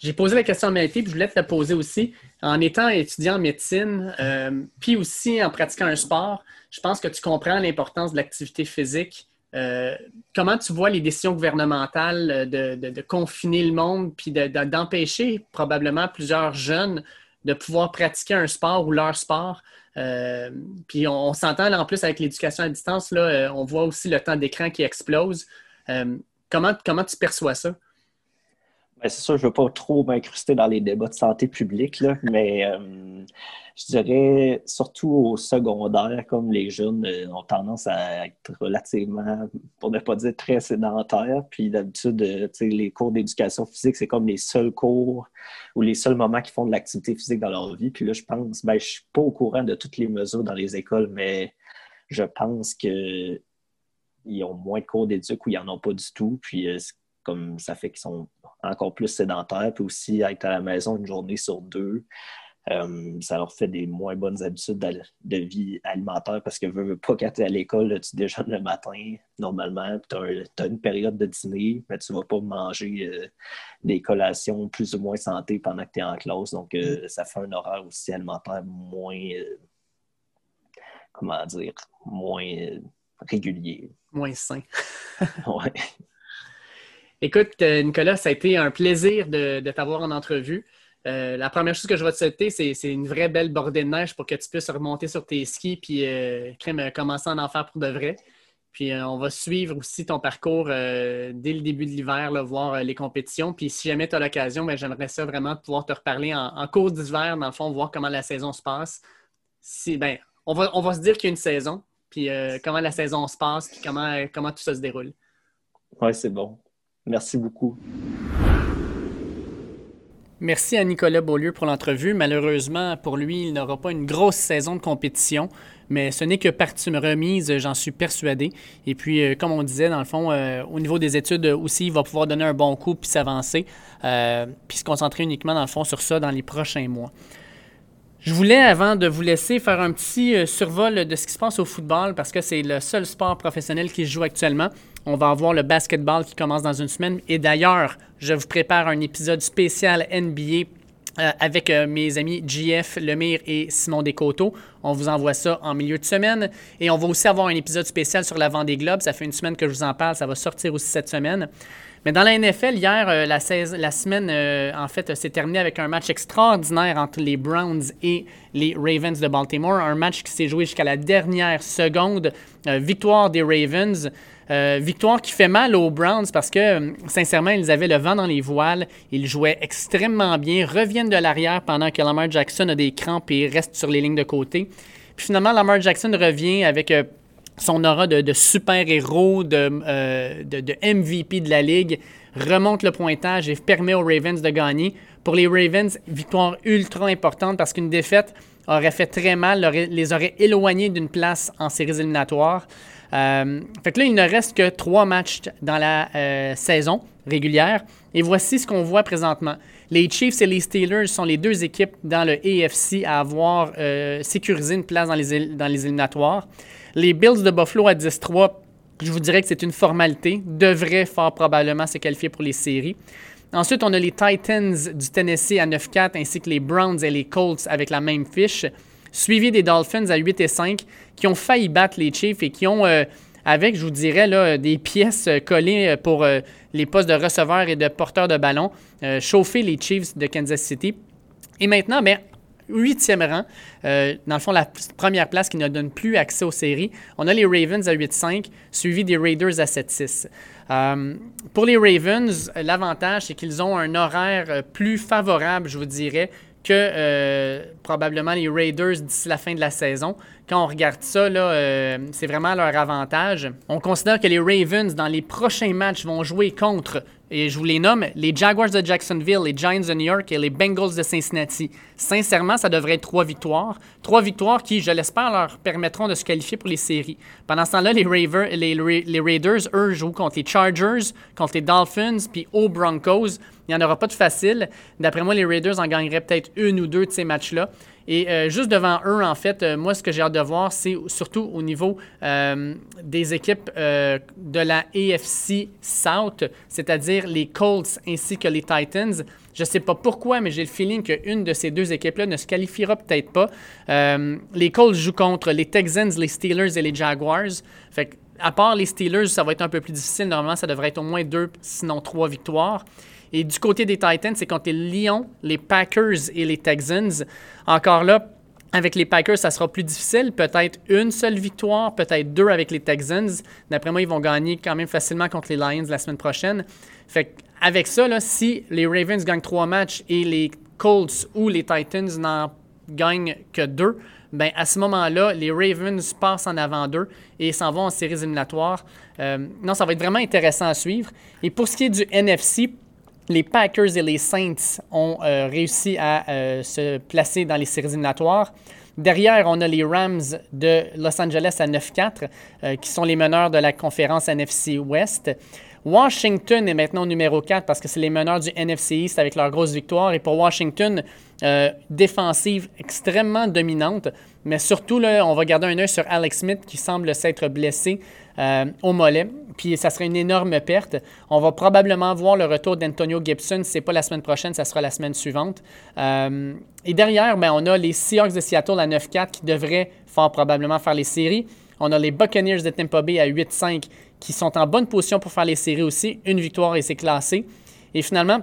j'ai posé la question à Maïté, puis je voulais te la poser aussi. En étant étudiant en médecine, euh, puis aussi en pratiquant un sport, je pense que tu comprends l'importance de l'activité physique. Euh, comment tu vois les décisions gouvernementales de, confiner le monde, puis d'empêcher probablement plusieurs jeunes de pouvoir pratiquer un sport ou leur sport? Euh, puis on, s'entend en plus avec l'éducation à distance, là, on voit aussi le temps d'écran qui explose. comment, comment tu perçois ça? Ben, c'est sûr, je ne veux pas trop m'incruster dans les débats de santé publique, mais euh, je dirais surtout au secondaire, comme les jeunes euh, ont tendance à être relativement, pour ne pas dire très sédentaires. Puis d'habitude, euh, les cours d'éducation physique, c'est comme les seuls cours ou les seuls moments qui font de l'activité physique dans leur vie. Puis là, je pense, ben, je ne suis pas au courant de toutes les mesures dans les écoles, mais je pense qu'ils ont moins de cours d'éduc ou ils n'en ont pas du tout. Puis comme ça fait qu'ils sont encore plus sédentaires, puis aussi être à la maison une journée sur deux. Euh, ça leur fait des moins bonnes habitudes de, vie alimentaire parce que veux, pas quand tu es à l'école, tu déjeunes le matin normalement, tu as, une période de dîner, mais tu vas pas manger euh, des collations plus ou moins santé pendant que tu es en classe. Donc, euh, mm. ça fait un horaire aussi alimentaire moins, comment dire, moins régulier. Moins sain. ouais. Écoute, euh, Nicolas, ça a été un plaisir de, t'avoir en entrevue. Euh, la première chose que je vais te souhaiter, c'est une vraie belle bordée de neige pour que tu puisses remonter sur tes skis puis euh, commencer à en faire pour de vrai. Puis on va suivre aussi ton parcours dès le début de l'hiver, voir les compétitions. Puis si jamais tu as l'occasion, ben, j'aimerais ça vraiment pouvoir te reparler en, en cours d'hiver, dans le fond, voir comment la saison se passe. Si, ben, on, va, on va se dire qu'il y a une saison, puis comment la saison se passe, puis comment, comment tout ça se déroule. Oui, c'est bon. Merci beaucoup. Merci à Nicolas Beaulieu pour l'entrevue. Malheureusement, pour lui, il n'aura pas une grosse saison de compétition, mais ce n'est que partie remise, j'en suis persuadé. Et puis, euh, comme on disait, dans le fond, euh, au niveau des études aussi, il va pouvoir donner un bon coup puis s'avancer, euh, puis se concentrer uniquement, dans le fond, sur ça dans les prochains mois. Je voulais, avant de vous laisser, faire un petit survol de ce qui se passe au football parce que c'est le seul sport professionnel qui se joue actuellement. On va avoir le basketball qui commence dans une semaine. Et d'ailleurs, je vous prépare un épisode spécial NBA euh, avec euh, mes amis JF Lemire et Simon Descoteaux. On vous envoie ça en milieu de semaine. Et on va aussi avoir un épisode spécial sur la des Globes. Ça fait une semaine que je vous en parle. Ça va sortir aussi cette semaine. Mais dans la NFL, hier, euh, la, la, semaine, en fait, s'est terminée avec un match extraordinaire entre les Browns et les Ravens de Baltimore. Un match qui s'est joué jusqu'à la dernière seconde. victoire des Ravens. Euh, victoire qui fait mal aux Browns parce que, euh, sincèrement, ils avaient le vent dans les voiles. Ils jouaient extrêmement bien, reviennent de l'arrière pendant que Lamar Jackson a des crampes et reste sur les lignes de côté. Puis finalement, Lamar Jackson revient avec euh, son aura de, super-héros, de, de, MVP de la ligue, remonte le pointage et permet aux Ravens de gagner. Pour les Ravens, victoire ultra importante parce qu'une défaite aurait fait très mal, les aurait éloignés d'une place en séries éliminatoires. Euh, fait que là, il ne reste que trois matchs dans la euh, saison régulière. Et voici ce qu'on voit présentement. Les Chiefs et les Steelers sont les deux équipes dans le AFC à avoir euh, sécurisé une place dans les, dans les éliminatoires. Les Bills de Buffalo à 10-3, je vous dirais que c'est une formalité, devraient fort probablement se qualifier pour les séries. Ensuite, on a les Titans du Tennessee à 9-4 ainsi que les Browns et les Colts avec la même fiche suivi des Dolphins à 8 et 5, qui ont failli battre les Chiefs et qui ont, euh, avec, je vous dirais, là, des pièces euh, collées euh, pour les postes de receveurs et de porteurs de ballon, chauffé les Chiefs de Kansas City. Et maintenant, bien, huitième rang, dans le fond, la première place qui ne donne plus accès aux séries. On a les Ravens à 8-5, suivi des Raiders à 7-6. pour les Ravens, l'avantage, c'est qu'ils ont un horaire plus favorable, je vous dirais, que euh, probablement les Raiders d'ici la fin de la saison. Quand on regarde ça, euh, c'est vraiment leur avantage. On considère que les Ravens, dans les prochains matchs, vont jouer contre et je vous les nomme, les Jaguars de Jacksonville, les Giants de New York et les Bengals de Cincinnati. Sincèrement, ça devrait être trois victoires. Trois victoires qui, je l'espère, leur permettront de se qualifier pour les séries. Pendant ce temps-là, les, Raiders, eux, jouent contre les Chargers, contre les Dolphins, puis aux Broncos. Il n'y en aura pas de facile. D'après moi, les Raiders en gagneraient peut-être une ou deux de ces matchs-là. Et euh, juste devant eux, en fait, euh, moi, ce que j'ai hâte de voir, c'est surtout au niveau euh, des équipes de la AFC South, c'est-à-dire les Colts ainsi que les Titans. Je ne sais pas pourquoi, mais j'ai le feeling qu'une de ces deux équipes-là ne se qualifiera peut-être pas. les Colts jouent contre les Texans, les Steelers et les Jaguars. À part les Steelers, ça va être un peu plus difficile. Normalement, ça devrait être au moins deux, sinon trois victoires. Et du côté des Titans, c'est contre les Lions, les Packers et les Texans. Encore là, avec les Packers, ça sera plus difficile. Peut-être une seule victoire, peut-être deux avec les Texans. D'après moi, ils vont gagner quand même facilement contre les Lions la semaine prochaine. Fait avec ça, là, si les Ravens gagnent trois matchs et les Colts ou les Titans n'en gagnent que deux, ben à ce moment-là, les Ravens passent en avant d'eux et s'en vont en séries éliminatoires. Euh, non, ça va être vraiment intéressant à suivre. Et pour ce qui est du NFC, les Packers et les Saints ont euh, réussi à euh, se placer dans les séries éliminatoires. Derrière, on a les Rams de Los Angeles à 9-4, euh, qui sont les meneurs de la conférence NFC West. Washington est maintenant numéro 4 parce que c'est les meneurs du NFC East avec leur grosse victoire. Et pour Washington, défensive extrêmement dominante. Mais surtout, là, on va garder un œil sur Alex Smith qui semble s'être blessé au mollet puis ça serait une énorme perte. On va probablement voir le retour d'Antonio Gibson. Ce n'est pas la semaine prochaine, ça sera la semaine suivante. Euh, et derrière, ben, on a les Seahawks de Seattle à 9-4 qui devraient fort probablement faire les séries. On a les Buccaneers de Tampa Bay à 8-5 qui sont en bonne position pour faire les séries aussi. Une victoire et c'est classé. Et finalement,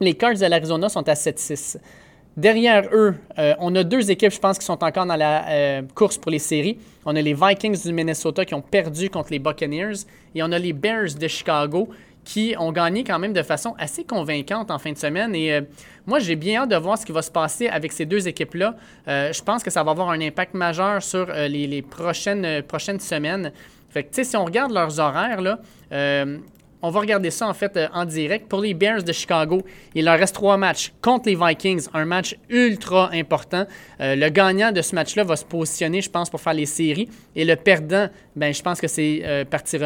les Cards de l'Arizona sont à 7-6. Derrière eux, euh, on a deux équipes, je pense, qui sont encore dans la euh, course pour les séries. On a les Vikings du Minnesota qui ont perdu contre les Buccaneers et on a les Bears de Chicago qui ont gagné quand même de façon assez convaincante en fin de semaine. Et euh, moi, j'ai bien hâte de voir ce qui va se passer avec ces deux équipes-là. je pense que ça va avoir un impact majeur sur les, prochaines, prochaines semaines. Fait que, si on regarde leurs horaires, là, on va regarder ça en fait euh, en direct. Pour les Bears de Chicago, il leur reste trois matchs contre les Vikings, un match ultra important. Euh, le gagnant de ce match-là va se positionner, je pense, pour faire les séries. Et le perdant, ben, je pense que c'est euh, partie,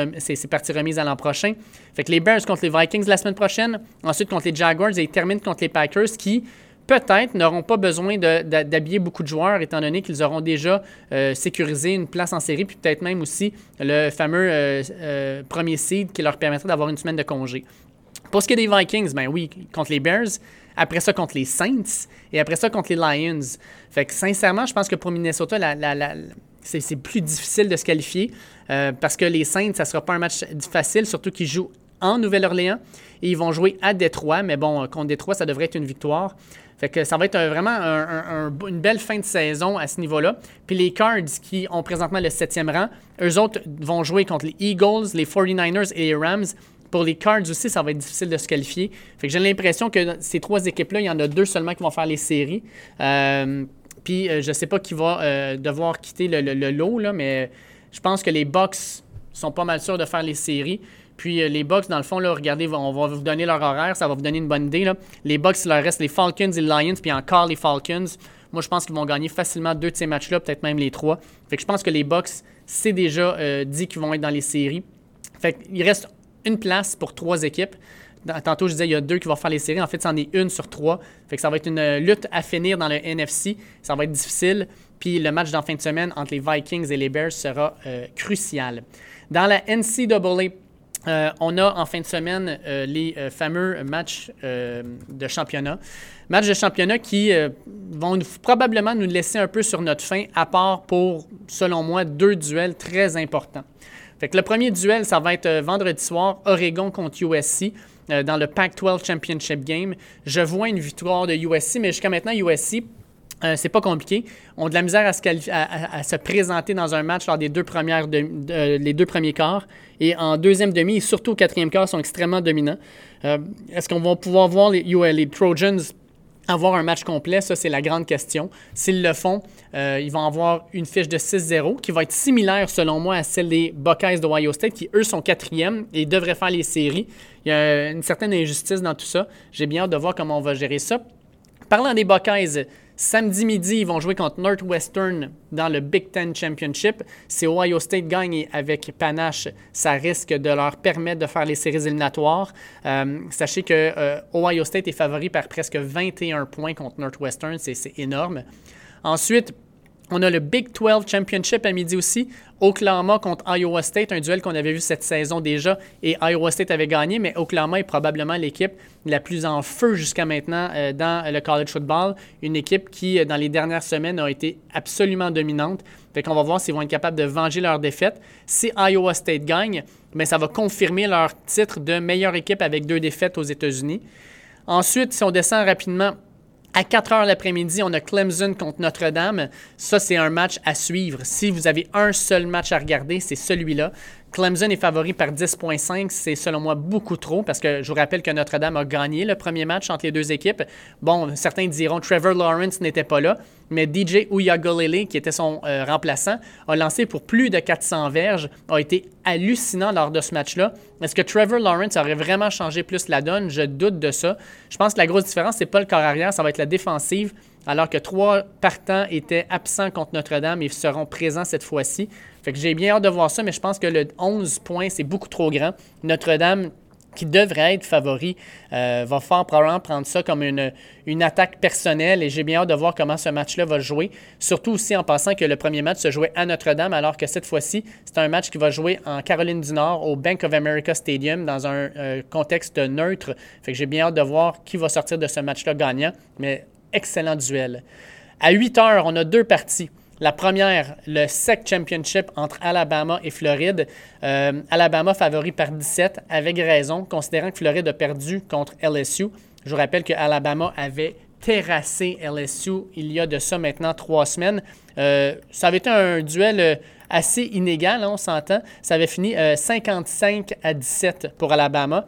remise à l'an prochain. Fait que les Bears contre les Vikings la semaine prochaine, ensuite contre les Jaguars et ils terminent contre les Packers qui, peut-être n'auront pas besoin d'habiller beaucoup de joueurs, étant donné qu'ils auront déjà euh, sécurisé une place en série, puis peut-être même aussi le fameux euh, euh, premier seed qui leur permettrait d'avoir une semaine de congé. Pour ce qui est des Vikings, ben oui, contre les Bears, après ça contre les Saints, et après ça contre les Lions. Fait que sincèrement, je pense que pour Minnesota, c'est plus difficile de se qualifier, parce que les Saints, ça ne sera pas un match facile, surtout qu'ils jouent en Nouvelle-Orléans, et ils vont jouer à Détroit, mais bon, contre Détroit, ça devrait être une victoire. Fait que ça va être vraiment une belle fin de saison à ce niveau-là. Puis les Cards, qui ont présentement le septième rang, eux autres vont jouer contre les Eagles, les 49ers et les Rams. Pour les Cards aussi, ça va être difficile de se qualifier. Fait que j'ai l'impression que ces trois équipes-là, il y en a deux seulement qui vont faire les séries. Euh, puis euh, je ne sais pas qui va euh, devoir quitter le, lot, là, mais je pense que les Bucks sont pas mal sûrs de faire les séries. Puis euh, les Bucks, dans le fond, là, regardez, on va vous donner leur horaire, ça va vous donner une bonne idée. Les Bucks, il leur reste les Falcons et les Lions, puis encore les Falcons. Moi, je pense qu'ils vont gagner facilement deux de ces matchs-là, peut-être même les trois. Fait que je pense que les Bucks, c'est déjà euh, dit qu'ils vont être dans les séries. Fait qu'il reste une place pour trois équipes. Tantôt, je disais, il y a deux qui vont faire les séries. En fait, c'en est une sur trois. Fait que ça va être une euh, lutte à finir dans le NFC. Ça va être difficile. Puis le match d'en fin de semaine entre les Vikings et les Bears sera crucial. Dans la NCAA, euh, on a en fin de semaine euh, les euh, fameux matchs de championnat. Matchs de championnat qui vont probablement nous laisser un peu sur notre fin, à part pour, selon moi, deux duels très importants. Fait que le premier duel, ça va être vendredi soir, Oregon contre USC dans le Pac-12 Championship Game. Je vois une victoire de USC, mais jusqu'à maintenant, USC euh, c'est pas compliqué. On a de la misère à se, présenter dans un match lors des deux, premières euh, les deux premiers quarts. Et en deuxième demi, et surtout au quatrième quart, sont extrêmement dominants. Euh, est-ce qu'on va pouvoir voir les, les Trojans avoir un match complet? Ça, c'est la grande question. S'ils le font, ils vont avoir une fiche de 6-0 qui va être similaire, selon moi, à celle des Buckeyes d'Ohio State, qui, eux, sont quatrièmes et devraient faire les séries. Il y a une certaine injustice dans tout ça. J'ai bien hâte de voir comment on va gérer ça. Parlant des Buckeyes, Samedi midi, ils vont jouer contre Northwestern dans le Big Ten Championship. Si Ohio State gagne avec panache, ça risque de leur permettre de faire les séries éliminatoires. Euh, sachez que euh, Ohio State est favori par presque 21 points contre Northwestern. C'est énorme. Ensuite, on a le Big 12 Championship à midi aussi. Oklahoma contre Iowa State, un duel qu'on avait vu cette saison déjà et Iowa State avait gagné, mais Oklahoma est probablement l'équipe la plus en feu jusqu'à maintenant euh, dans le college football. Une équipe qui, euh, dans les dernières semaines, a été absolument dominante. Fait qu'on va voir s'ils vont être capables de venger leur défaite. Si Iowa State gagne, mais ça va confirmer leur titre de meilleure équipe avec deux défaites aux États-Unis. Ensuite, si on descend rapidement à 4 heures l'après-midi, on a Clemson contre Notre-Dame. Ça, c'est un match à suivre. Si vous avez un seul match à regarder, c'est celui-là. Clemson est favori par 10,5. C'est selon moi beaucoup trop parce que je vous rappelle que Notre-Dame a gagné le premier match entre les deux équipes. Bon, certains diront Trevor Lawrence n'était pas là, mais DJ Uyagolele, qui était son euh, remplaçant, a lancé pour plus de 400 verges, a été hallucinant lors de ce match-là. Est-ce que Trevor Lawrence aurait vraiment changé plus la donne? Je doute de ça. Je pense que la grosse différence, c'est pas le corps arrière, ça va être la défensive alors que trois partants étaient absents contre Notre-Dame et seront présents cette fois-ci. Fait que j'ai bien hâte de voir ça, mais je pense que le 11 points, c'est beaucoup trop grand. Notre-Dame, qui devrait être favori, euh, va fort probablement prendre ça comme une, une attaque personnelle et j'ai bien hâte de voir comment ce match-là va jouer. Surtout aussi en pensant que le premier match se jouait à Notre-Dame, alors que cette fois-ci, c'est un match qui va jouer en Caroline du Nord au Bank of America Stadium dans un euh, contexte neutre. Fait que j'ai bien hâte de voir qui va sortir de ce match-là gagnant. Mais excellent duel. À 8 heures, on a deux parties. La première, le SEC Championship entre Alabama et Floride. Euh, Alabama favori par 17, avec raison, considérant que Floride a perdu contre LSU. Je vous rappelle que Alabama avait terrassé LSU il y a de ça maintenant trois semaines. Euh, ça avait été un duel euh, assez inégal, hein, on s'entend. Ça avait fini 55 à 17 pour Alabama.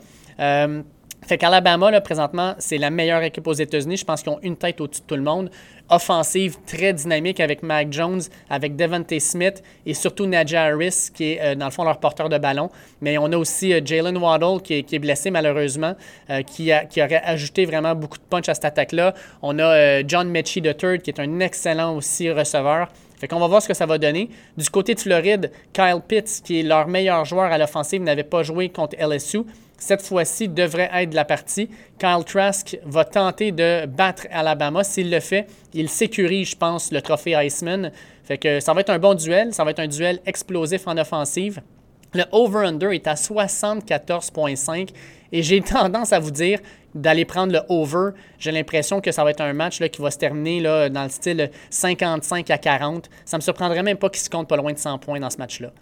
Fait qu'Alabama, là, présentement, c'est la meilleure équipe aux États-Unis. Je pense qu'ils ont une tête au-dessus de tout le monde. Offensive très dynamique avec Mac Jones, avec Devontae Smith et surtout Najee Harris, qui est, euh, dans le fond, leur porteur de ballon. Mais on a aussi euh, Jalen Waddle, qui est, blessé malheureusement, euh, qui, aurait ajouté vraiment beaucoup de punch à cette attaque-là. On a John Mechie III, qui est un excellent aussi receveur. Fait qu'on va voir ce que ça va donner. Du côté de Floride, Kyle Pitts, qui est leur meilleur joueur à l'offensive, n'avait pas joué contre LSU cette fois-ci, devrait être la partie. Kyle Trask va tenter de battre Alabama. S'il le fait, il sécurise, je pense, le trophée Iceman. Fait que ça va être un bon duel. Ça va être un duel explosif en offensive. Le over-under est à 74,5 et j'ai tendance à vous dire d'aller prendre le over. J'ai l'impression que ça va être un match qui va se terminer dans le style 55 à 40. Ça ne me surprendrait même pas qu'il se compte pas loin de 100 points dans ce match-là.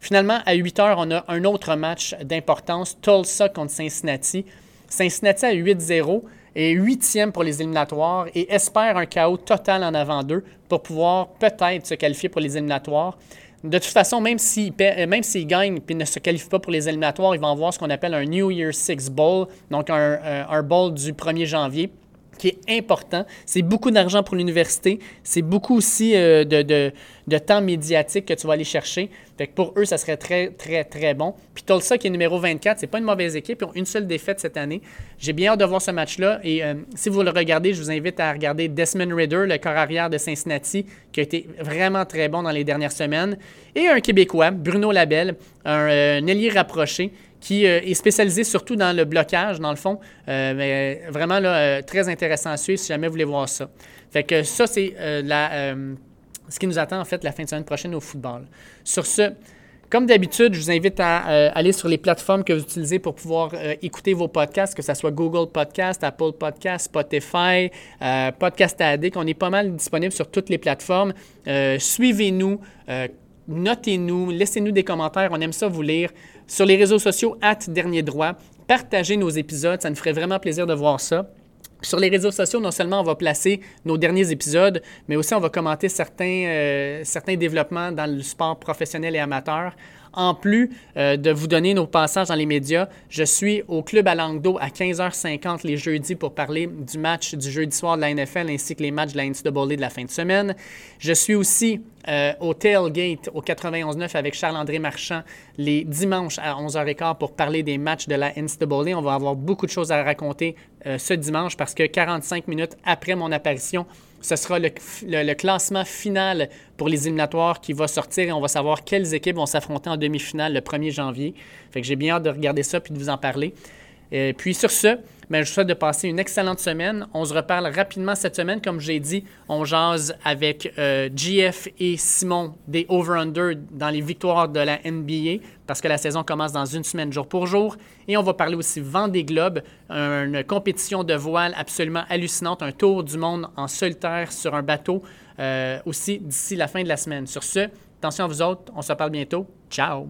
Finalement, à 8 heures, on a un autre match d'importance, Tulsa contre Cincinnati. Cincinnati à 8-0 est huitième pour les éliminatoires et espère un chaos total en avant d'eux pour pouvoir peut-être se qualifier pour les éliminatoires. De toute façon, même s'ils même gagnent et ne se qualifient pas pour les éliminatoires, ils vont avoir ce qu'on appelle un New Year Six Bowl, donc un, euh, un bowl du 1er janvier qui est important. C'est beaucoup d'argent pour l'université. C'est beaucoup aussi euh, de, de, temps médiatique que tu vas aller chercher. Fait que pour eux, ça serait très, très, très bon. Puis Tulsa, qui est numéro 24, c'est pas une mauvaise équipe. Ils ont une seule défaite cette année. J'ai bien hâte de voir ce match-là. Et euh, si vous le regardez, je vous invite à regarder Desmond Ridder, le corps arrière de Cincinnati, qui a été vraiment très bon dans les dernières semaines. Et un Québécois, Bruno Labelle, un, un ailier rapproché, qui euh, est spécialisé surtout dans le blocage, dans le fond. Euh, mais vraiment là, euh, très intéressant à suivre si jamais vous voulez voir ça. Fait que ça, c'est ce qui nous attend en fait la fin de semaine prochaine au football. Sur ce, comme d'habitude, je vous invite à aller sur les plateformes que vous utilisez pour pouvoir écouter vos podcasts, que ce soit Google Podcast, Apple Podcast, Spotify, Podcast Addict. On est pas mal disponible sur toutes les plateformes. Suivez-nous notez-nous, laissez-nous des commentaires, on aime ça vous lire. Sur les réseaux sociaux, at Dernier Droit, partagez nos épisodes, ça nous ferait vraiment plaisir de voir ça. Sur les réseaux sociaux, non seulement on va placer nos derniers épisodes, mais aussi on va commenter certains, euh, certains développements dans le sport professionnel et amateur. En plus euh, de vous donner nos passages dans les médias, je suis au Club à Langdo à 15h50 les jeudis pour parler du match du jeudi soir de la NFL ainsi que les matchs de la NCAA de la fin de semaine. Je suis aussi euh, au Tailgate au 91.9 avec Charles-André Marchand les dimanches à 11h15 pour parler des matchs de la NCAA. On va avoir beaucoup de choses à raconter euh, ce dimanche parce que 45 minutes après mon apparition, ce sera le, classement final pour les éliminatoires qui va sortir et on va savoir quelles équipes vont s'affronter en demi-finale le 1er janvier. Fait que j'ai bien hâte de regarder ça puis de vous en parler. Et puis sur ce, ben, je vous souhaite de passer une excellente semaine. On se reparle rapidement cette semaine. Comme j'ai dit, on jase avec euh, GF et Simon des over-under dans les victoires de la NBA parce que la saison commence dans une semaine jour pour jour. Et on va parler aussi Vendée Globe, une compétition de voile absolument hallucinante, un tour du monde en solitaire sur un bateau euh, aussi d'ici la fin de la semaine. Sur ce, attention à vous autres, on se parle bientôt. Ciao!